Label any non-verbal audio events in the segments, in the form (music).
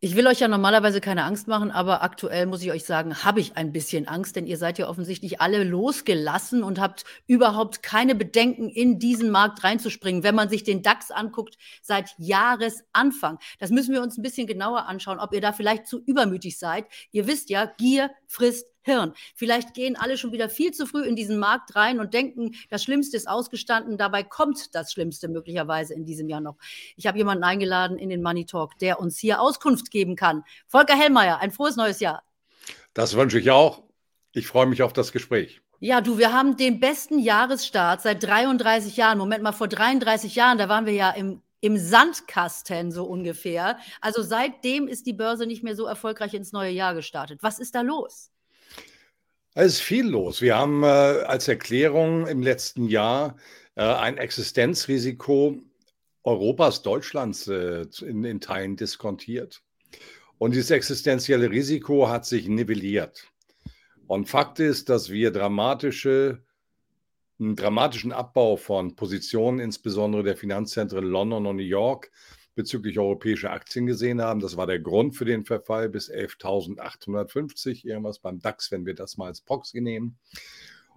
Ich will euch ja normalerweise keine Angst machen, aber aktuell muss ich euch sagen, habe ich ein bisschen Angst, denn ihr seid ja offensichtlich alle losgelassen und habt überhaupt keine Bedenken, in diesen Markt reinzuspringen, wenn man sich den DAX anguckt seit Jahresanfang. Das müssen wir uns ein bisschen genauer anschauen, ob ihr da vielleicht zu übermütig seid. Ihr wisst ja, Gier frisst Hirn. Vielleicht gehen alle schon wieder viel zu früh in diesen Markt rein und denken, das Schlimmste ist ausgestanden. Dabei kommt das Schlimmste möglicherweise in diesem Jahr noch. Ich habe jemanden eingeladen in den Money Talk, der uns hier Auskunft geben kann. Volker Hellmeier, ein frohes neues Jahr. Das wünsche ich auch. Ich freue mich auf das Gespräch. Ja, du, wir haben den besten Jahresstart seit 33 Jahren. Moment mal, vor 33 Jahren, da waren wir ja im im Sandkasten so ungefähr. Also seitdem ist die Börse nicht mehr so erfolgreich ins neue Jahr gestartet. Was ist da los? Es ist viel los. Wir haben äh, als Erklärung im letzten Jahr äh, ein Existenzrisiko Europas, Deutschlands äh, in, in Teilen diskontiert. Und dieses existenzielle Risiko hat sich nivelliert. Und Fakt ist, dass wir dramatische, einen dramatischen Abbau von Positionen, insbesondere der Finanzzentren London und New York, bezüglich europäischer Aktien gesehen haben. Das war der Grund für den Verfall bis 11.850, irgendwas beim DAX, wenn wir das mal als Proxy nehmen.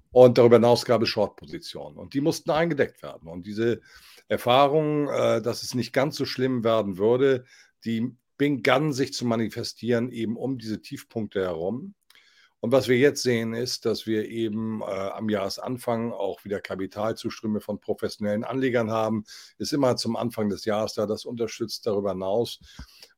Und darüber hinaus gab es Short-Positionen und die mussten eingedeckt werden. Und diese Erfahrung, äh, dass es nicht ganz so schlimm werden würde, die begann sich zu manifestieren eben um diese Tiefpunkte herum. Und was wir jetzt sehen, ist, dass wir eben äh, am Jahresanfang auch wieder Kapitalzuströme von professionellen Anlegern haben. Ist immer zum Anfang des Jahres da, das unterstützt darüber hinaus.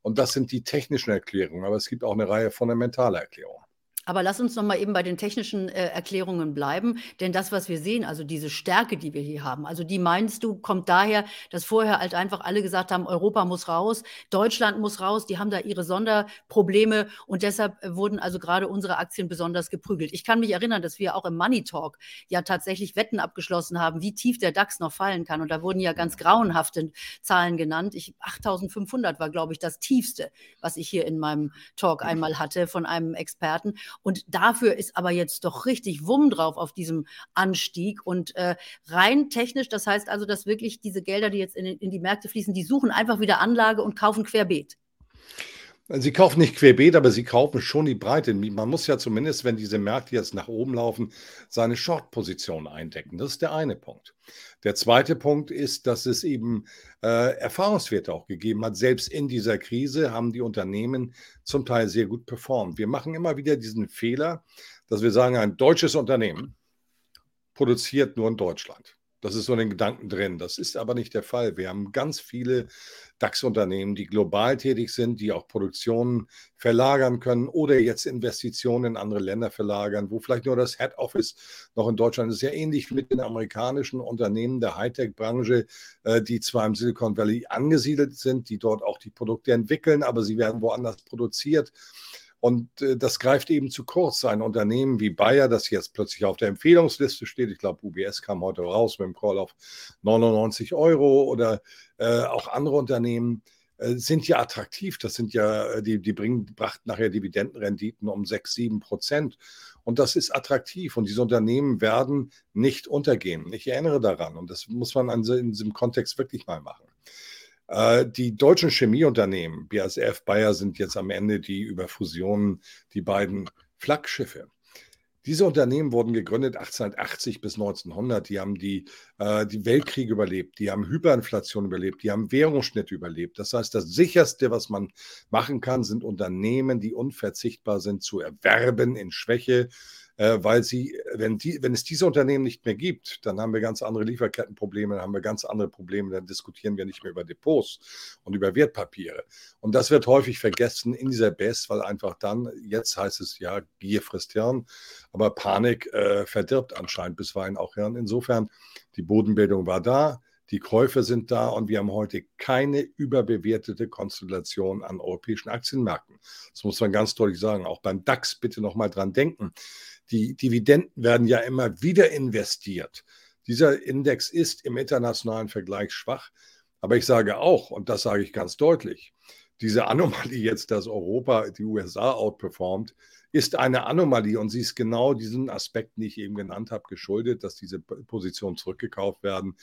Und das sind die technischen Erklärungen, aber es gibt auch eine Reihe fundamentaler Erklärungen. Aber lass uns noch mal eben bei den technischen äh, Erklärungen bleiben, denn das, was wir sehen, also diese Stärke, die wir hier haben, also die meinst du, kommt daher, dass vorher halt einfach alle gesagt haben, Europa muss raus, Deutschland muss raus, die haben da ihre Sonderprobleme und deshalb äh, wurden also gerade unsere Aktien besonders geprügelt. Ich kann mich erinnern, dass wir auch im Money Talk ja tatsächlich Wetten abgeschlossen haben, wie tief der DAX noch fallen kann und da wurden ja ganz grauenhafte Zahlen genannt. Ich, 8500 war, glaube ich, das tiefste, was ich hier in meinem Talk einmal hatte von einem Experten. Und dafür ist aber jetzt doch richtig Wumm drauf auf diesem Anstieg. Und äh, rein technisch, das heißt also, dass wirklich diese Gelder, die jetzt in, in die Märkte fließen, die suchen einfach wieder Anlage und kaufen querbeet. Sie kaufen nicht querbeet, aber sie kaufen schon die Breite. Man muss ja zumindest, wenn diese Märkte jetzt nach oben laufen, seine Short-Position eindecken. Das ist der eine Punkt. Der zweite Punkt ist, dass es eben äh, Erfahrungswerte auch gegeben hat. Selbst in dieser Krise haben die Unternehmen zum Teil sehr gut performt. Wir machen immer wieder diesen Fehler, dass wir sagen, ein deutsches Unternehmen produziert nur in Deutschland. Das ist so in den Gedanken drin. Das ist aber nicht der Fall. Wir haben ganz viele DAX-Unternehmen, die global tätig sind, die auch Produktionen verlagern können oder jetzt Investitionen in andere Länder verlagern, wo vielleicht nur das Head Office noch in Deutschland ist. Ja ähnlich mit den amerikanischen Unternehmen der Hightech-Branche, äh, die zwar im Silicon Valley angesiedelt sind, die dort auch die Produkte entwickeln, aber sie werden woanders produziert. Und äh, das greift eben zu kurz. Ein Unternehmen wie Bayer, das jetzt plötzlich auf der Empfehlungsliste steht, ich glaube, UBS kam heute raus mit dem Call auf 99 Euro oder äh, auch andere Unternehmen äh, sind ja attraktiv. Das sind ja, äh, die, die bringen, brachten nachher Dividendenrenditen um 6, 7 Prozent. Und das ist attraktiv. Und diese Unternehmen werden nicht untergehen. Ich erinnere daran. Und das muss man in diesem Kontext wirklich mal machen. Äh, die deutschen Chemieunternehmen, BASF, Bayer sind jetzt am Ende die über Fusionen die beiden Flaggschiffe. Diese Unternehmen wurden gegründet 1880 bis 1900. Die haben die, äh, die Weltkriege überlebt, die haben Hyperinflation überlebt, die haben Währungsschnitte überlebt. Das heißt, das sicherste, was man machen kann, sind Unternehmen, die unverzichtbar sind zu erwerben in Schwäche, weil sie, wenn, die, wenn es diese Unternehmen nicht mehr gibt, dann haben wir ganz andere Lieferkettenprobleme, dann haben wir ganz andere Probleme, dann diskutieren wir nicht mehr über Depots und über Wertpapiere. Und das wird häufig vergessen in dieser BES, weil einfach dann, jetzt heißt es ja, Gier frisst Hirn, aber Panik äh, verdirbt anscheinend bisweilen auch Hirn. Insofern, die Bodenbildung war da. Die Käufe sind da und wir haben heute keine überbewertete Konstellation an europäischen Aktienmärkten. Das muss man ganz deutlich sagen. Auch beim DAX bitte nochmal dran denken. Die Dividenden werden ja immer wieder investiert. Dieser Index ist im internationalen Vergleich schwach. Aber ich sage auch, und das sage ich ganz deutlich, diese Anomalie jetzt, dass Europa die USA outperformt, ist eine Anomalie und sie ist genau diesen Aspekten, die ich eben genannt habe, geschuldet, dass diese Positionen zurückgekauft werden.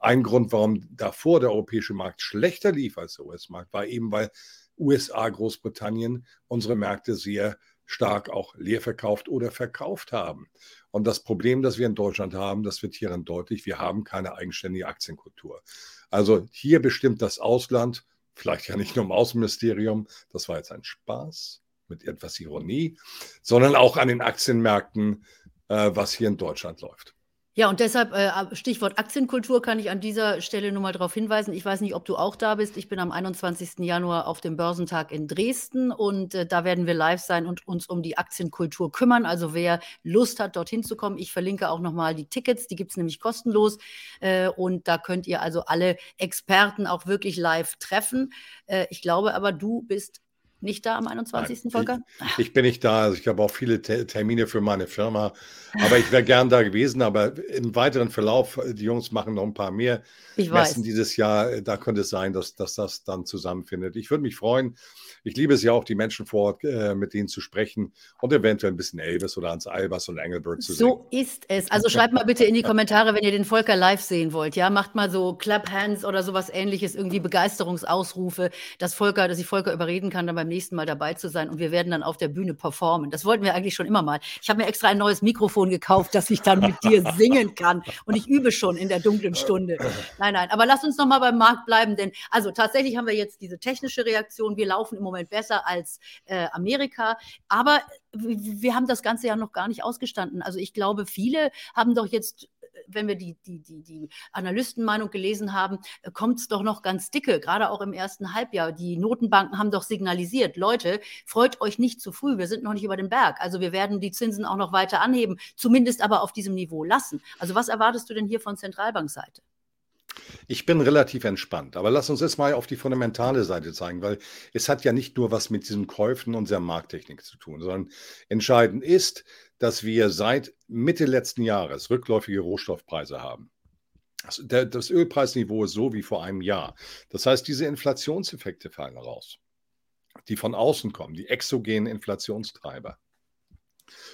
Ein Grund, warum davor der europäische Markt schlechter lief als der US-Markt, war eben, weil USA, Großbritannien unsere Märkte sehr stark auch leer verkauft oder verkauft haben. Und das Problem, das wir in Deutschland haben, das wird hierin deutlich, wir haben keine eigenständige Aktienkultur. Also hier bestimmt das Ausland, vielleicht ja nicht nur im Außenministerium, das war jetzt ein Spaß mit etwas Ironie, sondern auch an den Aktienmärkten, äh, was hier in Deutschland läuft. Ja, und deshalb, äh, Stichwort Aktienkultur, kann ich an dieser Stelle nur mal darauf hinweisen. Ich weiß nicht, ob du auch da bist. Ich bin am 21. Januar auf dem Börsentag in Dresden und äh, da werden wir live sein und uns um die Aktienkultur kümmern. Also wer Lust hat, dorthin zu kommen, ich verlinke auch nochmal die Tickets, die gibt es nämlich kostenlos. Äh, und da könnt ihr also alle Experten auch wirklich live treffen. Äh, ich glaube aber, du bist nicht da am 21. Nein, Volker? Ich, ich, bin nicht da. Also ich habe auch viele Termine für meine Firma. Aber ich wäre gern da gewesen. Aber im weiteren Verlauf, die Jungs machen noch ein paar mehr ich Messen weiß. dieses Jahr. Da könnte es sein, dass, dass das dann zusammenfindet. Ich würde mich freuen. Ich liebe es ja auch, die Menschen vor Ort äh, mit denen zu sprechen und eventuell ein bisschen Elvis oder Hans Albers und Engelbert zu sehen. So ist es. Also schreibt mal bitte in die (laughs) Kommentare, wenn ihr den Volker live sehen wollt. Ja, macht mal so Clap Hands oder sowas ähnliches, irgendwie Begeisterungsausrufe, dass Volker, dass ich Volker überreden kann, dann beim nächsten Mal dabei zu sein und wir werden dann auf der Bühne performen. Das wollten wir eigentlich schon immer mal. Ich habe mir extra ein neues Mikrofon gekauft, dass ich dann mit dir (laughs) singen kann und ich übe schon in der dunklen Stunde. Nein, nein, aber lass uns noch mal beim Markt bleiben, denn also tatsächlich haben wir jetzt diese technische Reaktion. Wir laufen im Moment besser als äh, Amerika, aber wir haben das Ganze ja noch gar nicht ausgestanden. Also ich glaube, viele haben doch jetzt wenn wir die, die, die, die Analystenmeinung gelesen haben, äh, kommt es doch noch ganz dicke, gerade auch im ersten Halbjahr. Die Notenbanken haben doch signalisiert, Leute, freut euch nicht zu früh, wir sind noch nicht über den Berg. Also wir werden die Zinsen auch noch weiter anheben, zumindest aber auf diesem Niveau lassen. Also was erwartest du denn hier von Zentralbankseite? Ich bin relativ entspannt, aber lass uns jetzt mal auf die fundamentale Seite zeigen, weil es hat ja nicht nur was mit diesen Käufen und der Markttechnik zu tun, sondern entscheidend ist, dass wir seit Mitte letzten Jahres rückläufige Rohstoffpreise haben. Das Ölpreisniveau ist so wie vor einem Jahr. Das heißt, diese Inflationseffekte fallen raus, die von außen kommen, die exogenen Inflationstreiber.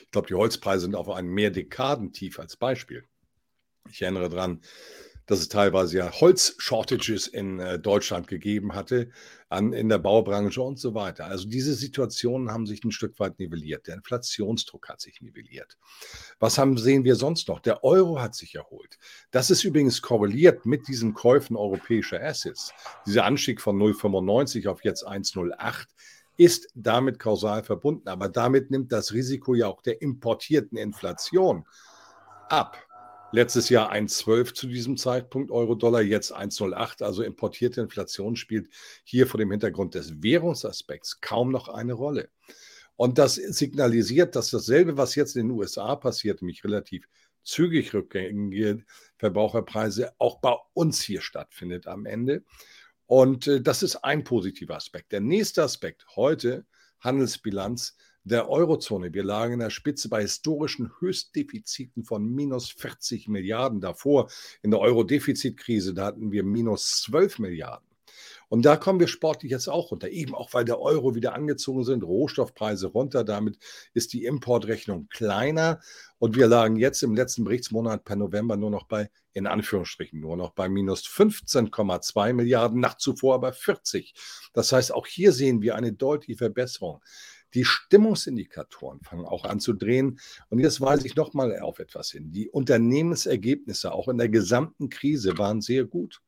Ich glaube, die Holzpreise sind auf einem Mehrdekadentief als Beispiel. Ich erinnere daran, dass es teilweise ja Holzshortages in äh, Deutschland gegeben hatte, an, in der Baubranche und so weiter. Also diese Situationen haben sich ein Stück weit nivelliert. Der Inflationsdruck hat sich nivelliert. Was haben, sehen wir sonst noch? Der Euro hat sich erholt. Das ist übrigens korreliert mit diesen Käufen europäischer Assets. Dieser Anstieg von 0,95 auf jetzt 1,08 ist damit kausal verbunden. Aber damit nimmt das Risiko ja auch der importierten Inflation ab. Letztes Jahr 1,12 zu diesem Zeitpunkt Euro-Dollar, jetzt 1,08. Also importierte Inflation spielt hier vor dem Hintergrund des Währungsaspekts kaum noch eine Rolle. Und das signalisiert, dass dasselbe, was jetzt in den USA passiert, nämlich relativ zügig rückgängige Verbraucherpreise, auch bei uns hier stattfindet am Ende. Und äh, das ist ein positiver Aspekt. Der nächste Aspekt heute, Handelsbilanz, der Eurozone. Wir lagen in der Spitze bei historischen Höchstdefiziten von minus 40 Milliarden davor. In der Euro-Defizitkrise, da hatten wir minus 12 Milliarden. Und da kommen wir sportlich jetzt auch runter, eben auch weil der Euro wieder angezogen sind, Rohstoffpreise runter, damit ist die Importrechnung kleiner und wir lagen jetzt im letzten Berichtsmonat per November nur noch bei, in Anführungsstrichen, nur noch bei minus 15,2 Milliarden, nach zuvor aber 40. Das heißt, auch hier sehen wir eine deutliche Verbesserung. Die Stimmungsindikatoren fangen auch an zu drehen. Und jetzt weise ich nochmal auf etwas hin. Die Unternehmensergebnisse auch in der gesamten Krise waren sehr gut.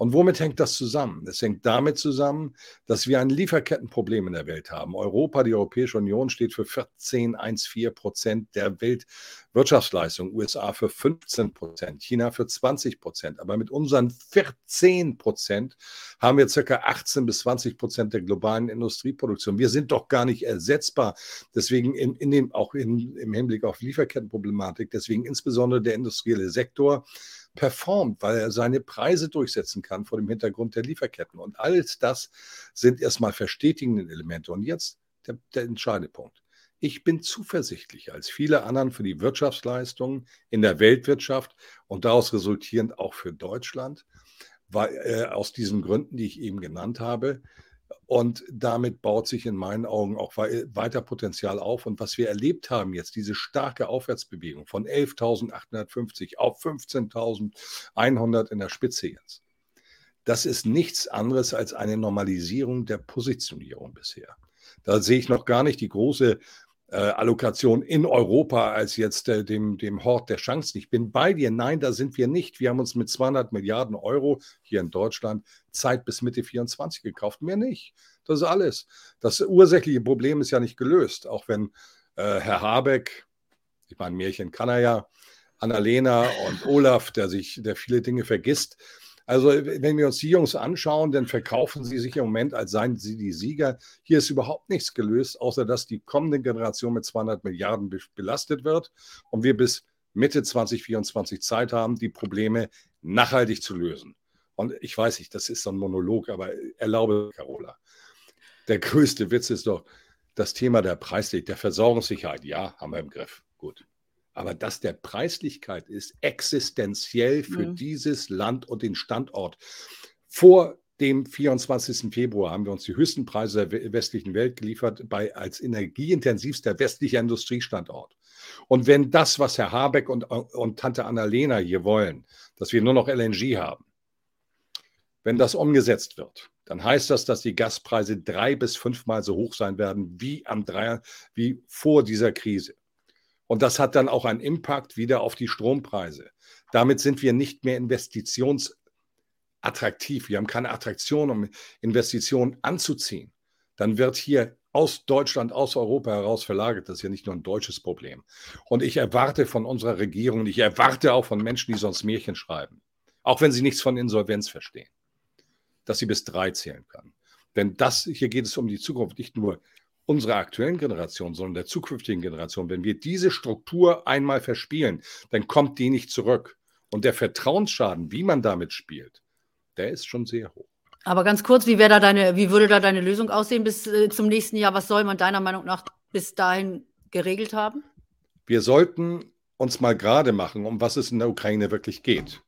Und womit hängt das zusammen? Es hängt damit zusammen, dass wir ein Lieferkettenproblem in der Welt haben. Europa, die Europäische Union steht für 14,14 Prozent der Weltwirtschaftsleistung, USA für 15 Prozent, China für 20 Prozent. Aber mit unseren 14 Prozent haben wir circa 18 bis 20 Prozent der globalen Industrieproduktion. Wir sind doch gar nicht ersetzbar. Deswegen in, in dem, auch in, im Hinblick auf Lieferkettenproblematik, deswegen insbesondere der industrielle Sektor performt, weil er seine Preise durchsetzen kann vor dem Hintergrund der Lieferketten. Und alles das sind erstmal verstetigende Elemente. Und jetzt der, der entscheidende Punkt. Ich bin zuversichtlich als viele anderen für die Wirtschaftsleistungen in der Weltwirtschaft und daraus resultierend auch für Deutschland, weil, äh, aus diesen Gründen, die ich eben genannt habe. Und damit baut sich in meinen Augen auch weiter Potenzial auf. Und was wir erlebt haben jetzt, diese starke Aufwärtsbewegung von 11.850 auf 15.100 in der Spitze jetzt, das ist nichts anderes als eine Normalisierung der Positionierung bisher. Da sehe ich noch gar nicht die große äh, Allokation in Europa als jetzt äh, dem, dem Hort der Chancen. Ich bin bei dir. Nein, da sind wir nicht. Wir haben uns mit 200 Milliarden Euro hier in Deutschland Zeit bis Mitte 24 gekauft. Mehr nicht. Das ist alles. Das ursächliche Problem ist ja nicht gelöst. Auch wenn äh, Herr Habeck, ich meine, Märchen kann er ja, Annalena und Olaf, der sich, der viele Dinge vergisst, also wenn wir uns die Jungs anschauen, dann verkaufen sie sich im Moment, als seien sie die Sieger. Hier ist überhaupt nichts gelöst, außer dass die kommende Generation mit 200 Milliarden belastet wird und wir bis Mitte 2024 Zeit haben, die Probleme nachhaltig zu lösen. Und ich weiß nicht, das ist so ein Monolog, aber erlaube, Carola. Der größte Witz ist doch das Thema der Preislichkeit, der Versorgungssicherheit. Ja, haben wir im Griff. Gut. Aber dass der Preislichkeit ist existenziell für mhm. dieses Land und den Standort. Vor dem 24. Februar haben wir uns die höchsten Preise der westlichen Welt geliefert, bei als energieintensivster westlicher Industriestandort. Und wenn das, was Herr Habeck und, und Tante Annalena hier wollen, dass wir nur noch LNG haben, wenn das umgesetzt wird, dann heißt das, dass die Gaspreise drei bis fünfmal so hoch sein werden wie, am drei, wie vor dieser Krise. Und das hat dann auch einen Impact wieder auf die Strompreise. Damit sind wir nicht mehr investitionsattraktiv. Wir haben keine Attraktion, um Investitionen anzuziehen. Dann wird hier aus Deutschland, aus Europa heraus verlagert. Das ist ja nicht nur ein deutsches Problem. Und ich erwarte von unserer Regierung, ich erwarte auch von Menschen, die sonst Märchen schreiben, auch wenn sie nichts von Insolvenz verstehen, dass sie bis drei zählen können. Denn das, hier geht es um die Zukunft, nicht nur unserer aktuellen Generation, sondern der zukünftigen Generation, wenn wir diese Struktur einmal verspielen, dann kommt die nicht zurück. Und der Vertrauensschaden, wie man damit spielt, der ist schon sehr hoch. Aber ganz kurz, wie, da deine, wie würde da deine Lösung aussehen bis äh, zum nächsten Jahr? Was soll man deiner Meinung nach bis dahin geregelt haben? Wir sollten uns mal gerade machen, um was es in der Ukraine wirklich geht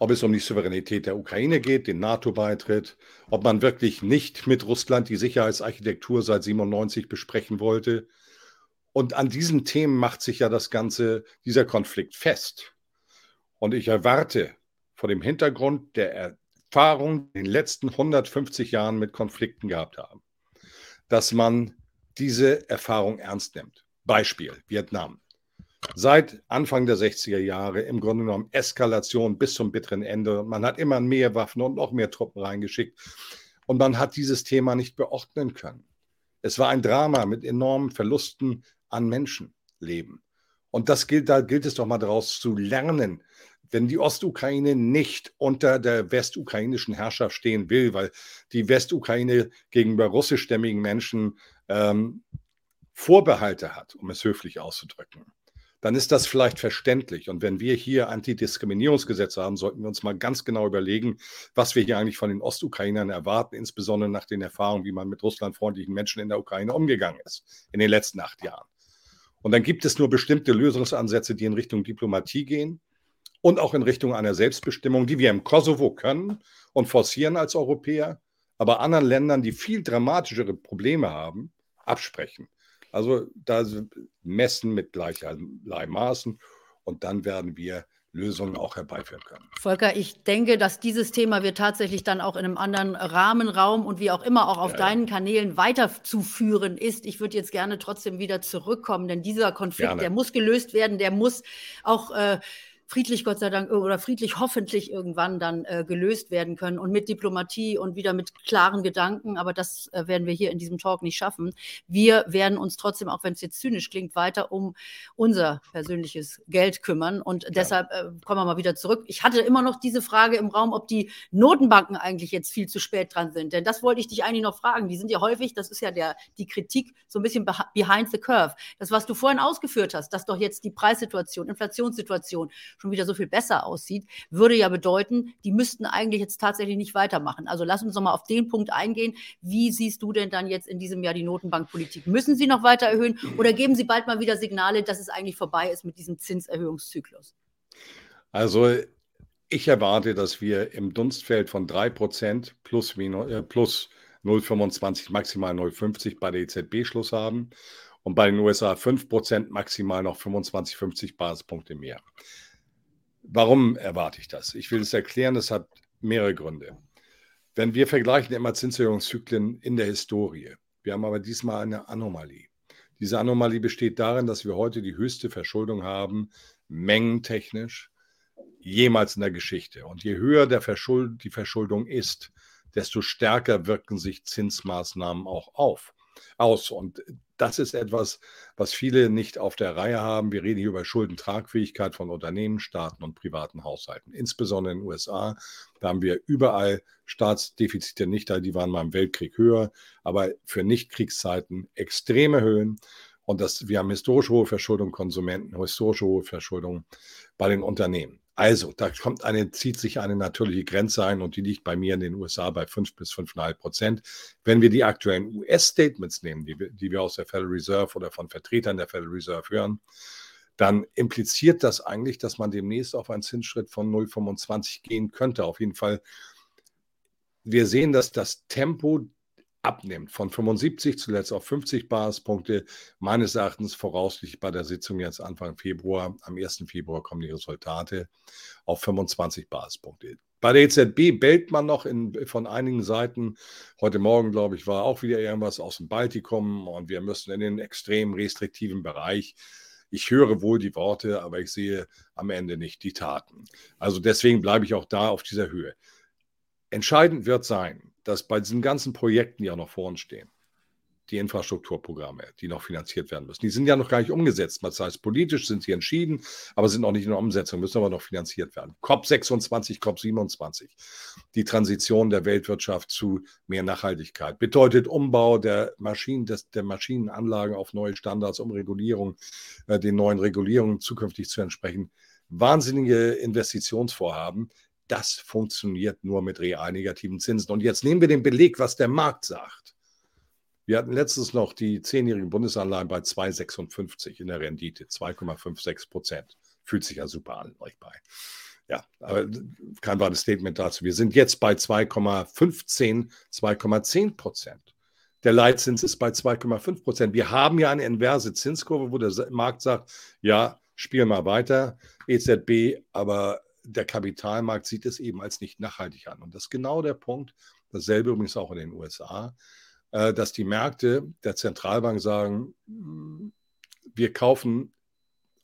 ob es um die Souveränität der Ukraine geht, den NATO-Beitritt, ob man wirklich nicht mit Russland die Sicherheitsarchitektur seit 97 besprechen wollte. Und an diesen Themen macht sich ja das ganze, dieser Konflikt fest. Und ich erwarte vor dem Hintergrund der Erfahrung in den letzten 150 Jahren mit Konflikten gehabt haben, dass man diese Erfahrung ernst nimmt. Beispiel Vietnam seit Anfang der 60er Jahre im Grunde genommen Eskalation bis zum bitteren Ende. Man hat immer mehr Waffen und noch mehr Truppen reingeschickt. Und man hat dieses Thema nicht beordnen können. Es war ein Drama mit enormen Verlusten an Menschenleben. Und das gilt, da gilt es doch mal daraus zu lernen, wenn die Ostukraine nicht unter der westukrainischen Herrschaft stehen will, weil die Westukraine gegenüber russischstämmigen Menschen ähm, Vorbehalte hat, um es höflich auszudrücken, dann ist das vielleicht verständlich. Und wenn wir hier Antidiskriminierungsgesetze haben, sollten wir uns mal ganz genau überlegen, was wir hier eigentlich von den Ostukrainern erwarten, insbesondere nach den Erfahrungen, wie man mit russlandfreundlichen Menschen in der Ukraine umgegangen ist in den letzten acht Jahren. Und dann gibt es nur bestimmte Lösungsansätze, die in Richtung Diplomatie gehen und auch in Richtung einer Selbstbestimmung, die wir im Kosovo können und forcieren als Europäer, aber anderen Ländern, die viel dramatischere Probleme haben, absprechen. Also da messen mit gleicherlei Maßen und dann werden wir Lösungen auch herbeiführen können. Volker, ich denke, dass dieses Thema wir tatsächlich dann auch in einem anderen Rahmenraum und wie auch immer auch auf ja, deinen Kanälen weiterzuführen ist. Ich würde jetzt gerne trotzdem wieder zurückkommen, denn dieser Konflikt, gerne. der muss gelöst werden, der muss auch äh, friedlich Gott sei Dank oder friedlich hoffentlich irgendwann dann äh, gelöst werden können und mit Diplomatie und wieder mit klaren Gedanken. Aber das äh, werden wir hier in diesem Talk nicht schaffen. Wir werden uns trotzdem, auch wenn es jetzt zynisch klingt, weiter um unser persönliches Geld kümmern. Und deshalb äh, kommen wir mal wieder zurück. Ich hatte immer noch diese Frage im Raum, ob die Notenbanken eigentlich jetzt viel zu spät dran sind. Denn das wollte ich dich eigentlich noch fragen. Die sind ja häufig, das ist ja der, die Kritik, so ein bisschen behind the curve. Das, was du vorhin ausgeführt hast, dass doch jetzt die Preissituation, Inflationssituation schon wieder so viel besser aussieht, würde ja bedeuten, die müssten eigentlich jetzt tatsächlich nicht weitermachen. Also lass uns noch mal auf den Punkt eingehen. Wie siehst du denn dann jetzt in diesem Jahr die Notenbankpolitik? Müssen sie noch weiter erhöhen oder geben sie bald mal wieder Signale, dass es eigentlich vorbei ist mit diesem Zinserhöhungszyklus? Also ich erwarte, dass wir im Dunstfeld von 3% plus, äh, plus 0,25, maximal 0,50 bei der EZB Schluss haben und bei den USA 5% maximal noch 25, 50 Basispunkte mehr. Warum erwarte ich das? Ich will es erklären, das hat mehrere Gründe. Wenn wir vergleichen immer Zinserhöhungszyklen in der Historie, wir haben aber diesmal eine Anomalie. Diese Anomalie besteht darin, dass wir heute die höchste Verschuldung haben, mengentechnisch, jemals in der Geschichte. Und je höher der Verschuld, die Verschuldung ist, desto stärker wirken sich Zinsmaßnahmen auch auf, aus. Und das ist etwas, was viele nicht auf der Reihe haben. Wir reden hier über Schuldentragfähigkeit von Unternehmen, Staaten und privaten Haushalten. Insbesondere in den USA, da haben wir überall Staatsdefizite nicht, die waren mal im Weltkrieg höher, aber für Nichtkriegszeiten extreme Höhen. Und das, wir haben historisch hohe Verschuldung Konsumenten, historisch hohe Verschuldung bei den Unternehmen. Also, da kommt eine, zieht sich eine natürliche Grenze ein und die liegt bei mir in den USA bei 5 bis 5,5 Prozent. Wenn wir die aktuellen US-Statements nehmen, die, die wir aus der Federal Reserve oder von Vertretern der Federal Reserve hören, dann impliziert das eigentlich, dass man demnächst auf einen Zinsschritt von 0,25 gehen könnte. Auf jeden Fall. Wir sehen, dass das Tempo abnimmt, von 75 zuletzt auf 50 Basispunkte, meines Erachtens voraussichtlich bei der Sitzung jetzt Anfang Februar, am 1. Februar kommen die Resultate, auf 25 Basispunkte. Bei der EZB bellt man noch in, von einigen Seiten. Heute Morgen, glaube ich, war auch wieder irgendwas aus dem Baltikum und wir müssen in den extrem restriktiven Bereich. Ich höre wohl die Worte, aber ich sehe am Ende nicht die Taten. Also deswegen bleibe ich auch da auf dieser Höhe. Entscheidend wird sein, dass bei diesen ganzen Projekten, die auch noch vor uns stehen, die Infrastrukturprogramme, die noch finanziert werden müssen, die sind ja noch gar nicht umgesetzt. Das heißt, politisch sind sie entschieden, aber sind noch nicht in der Umsetzung, müssen aber noch finanziert werden. COP26, COP27, die Transition der Weltwirtschaft zu mehr Nachhaltigkeit, bedeutet Umbau der Maschinen, des, der Maschinenanlagen auf neue Standards, um Regulierung, äh, den neuen Regulierungen zukünftig zu entsprechen. Wahnsinnige Investitionsvorhaben, das funktioniert nur mit real negativen Zinsen. Und jetzt nehmen wir den Beleg, was der Markt sagt. Wir hatten letztens noch die zehnjährigen Bundesanleihen bei 2,56 in der Rendite, 2,56 Prozent. Fühlt sich ja super an, euch bei. Ja, aber kein weiteres Statement dazu. Wir sind jetzt bei 2,15, 2,10 Prozent. Der Leitzins ist bei 2,5 Prozent. Wir haben ja eine inverse Zinskurve, wo der Markt sagt, ja, spiel mal weiter, EZB, aber der Kapitalmarkt sieht es eben als nicht nachhaltig an. Und das ist genau der Punkt, dasselbe übrigens auch in den USA, äh, dass die Märkte der Zentralbank sagen, hm, wir kaufen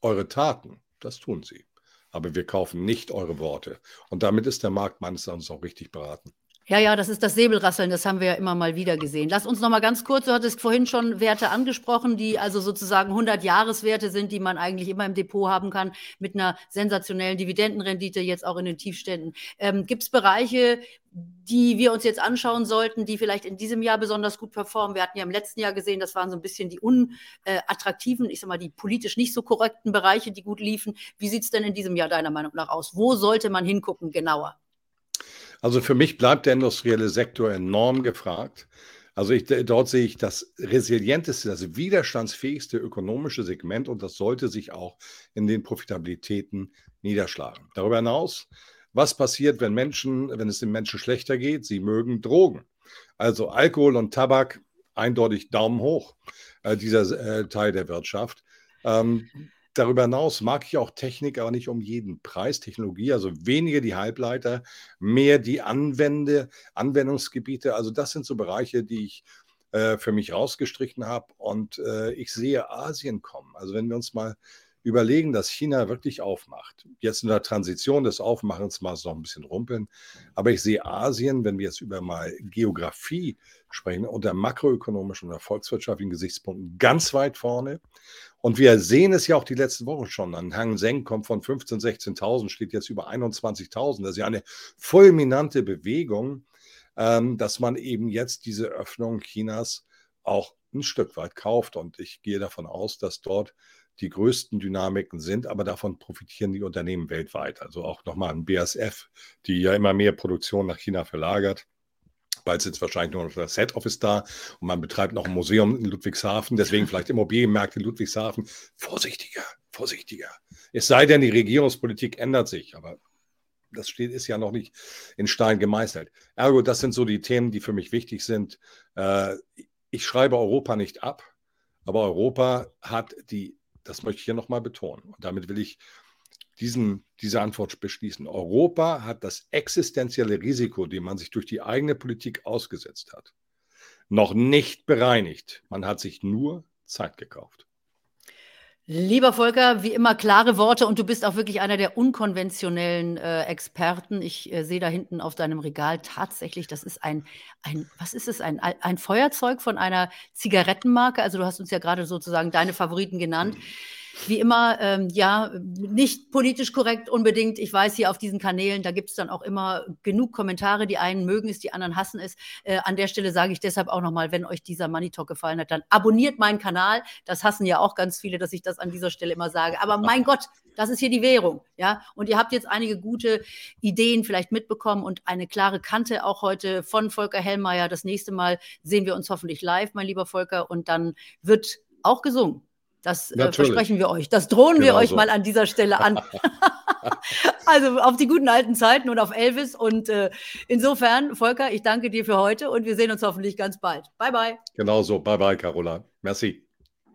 eure Taten. Das tun sie. Aber wir kaufen nicht eure Worte. Und damit ist der Markt meines Erachtens auch richtig beraten. Ja, ja, das ist das Säbelrasseln, das haben wir ja immer mal wieder gesehen. Lass uns noch mal ganz kurz, du hattest vorhin schon Werte angesprochen, die also sozusagen 100-Jahres-Werte sind, die man eigentlich immer im Depot haben kann, mit einer sensationellen Dividendenrendite, jetzt auch in den Tiefständen. Ähm, Gibt es Bereiche, die wir uns jetzt anschauen sollten, die vielleicht in diesem Jahr besonders gut performen? Wir hatten ja im letzten Jahr gesehen, das waren so ein bisschen die unattraktiven, ich sag mal, die politisch nicht so korrekten Bereiche, die gut liefen. Wie sieht es denn in diesem Jahr deiner Meinung nach aus? Wo sollte man hingucken, genauer? Also für mich bleibt der industrielle Sektor enorm gefragt. Also ich, dort sehe ich das resilienteste, das widerstandsfähigste ökonomische Segment und das sollte sich auch in den Profitabilitäten niederschlagen. Darüber hinaus, was passiert, wenn Menschen, wenn es den Menschen schlechter geht? Sie mögen Drogen. Also Alkohol und Tabak, eindeutig Daumen hoch, äh, dieser äh, Teil der Wirtschaft. Ähm, Darüber hinaus mag ich auch Technik, aber nicht um jeden Preis. Technologie, also weniger die Halbleiter, mehr die Anwende, Anwendungsgebiete. Also das sind so Bereiche, die ich äh, für mich rausgestrichen habe. Und äh, ich sehe Asien kommen. Also wenn wir uns mal überlegen, dass China wirklich aufmacht. Jetzt in der Transition des Aufmachens mal noch ein bisschen rumpeln. Aber ich sehe Asien, wenn wir jetzt über mal Geografie sprechen, unter makroökonomischen oder volkswirtschaftlichen Gesichtspunkten ganz weit vorne. Und wir sehen es ja auch die letzten Wochen schon. An Hang Seng kommt von 15.000, 16.000, steht jetzt über 21.000. Das ist ja eine fulminante Bewegung, ähm, dass man eben jetzt diese Öffnung Chinas auch ein Stück weit kauft. Und ich gehe davon aus, dass dort die größten Dynamiken sind, aber davon profitieren die Unternehmen weltweit. Also auch nochmal ein BASF, die ja immer mehr Produktion nach China verlagert. Bald sitzt wahrscheinlich nur noch das Head Office da und man betreibt noch ein Museum in Ludwigshafen, deswegen vielleicht Immobilienmärkte in Ludwigshafen. Vorsichtiger, vorsichtiger. Es sei denn, die Regierungspolitik ändert sich, aber das steht, ist ja noch nicht in Stein gemeißelt. Ergo, das sind so die Themen, die für mich wichtig sind. Äh, ich schreibe Europa nicht ab, aber Europa hat die, das möchte ich hier nochmal betonen, und damit will ich diesen, diese Antwort beschließen. Europa hat das existenzielle Risiko, dem man sich durch die eigene Politik ausgesetzt hat, noch nicht bereinigt. Man hat sich nur Zeit gekauft. Lieber Volker, wie immer klare Worte und du bist auch wirklich einer der unkonventionellen äh, Experten. Ich äh, sehe da hinten auf deinem Regal tatsächlich, das ist ein, ein was ist es, ein, ein Feuerzeug von einer Zigarettenmarke. Also du hast uns ja gerade sozusagen deine Favoriten genannt. Mhm. Wie immer, ähm, ja, nicht politisch korrekt unbedingt. Ich weiß, hier auf diesen Kanälen, da gibt es dann auch immer genug Kommentare. Die einen mögen es, die anderen hassen es. Äh, an der Stelle sage ich deshalb auch nochmal, wenn euch dieser Money Talk gefallen hat, dann abonniert meinen Kanal. Das hassen ja auch ganz viele, dass ich das an dieser Stelle immer sage. Aber mein Gott, das ist hier die Währung. Ja, und ihr habt jetzt einige gute Ideen vielleicht mitbekommen und eine klare Kante auch heute von Volker Hellmeier. Das nächste Mal sehen wir uns hoffentlich live, mein lieber Volker, und dann wird auch gesungen. Das äh, versprechen wir euch. Das drohen genau wir euch so. mal an dieser Stelle an. (laughs) also auf die guten alten Zeiten und auf Elvis. Und äh, insofern, Volker, ich danke dir für heute und wir sehen uns hoffentlich ganz bald. Bye, bye. Genau so. Bye, bye, Carola. Merci.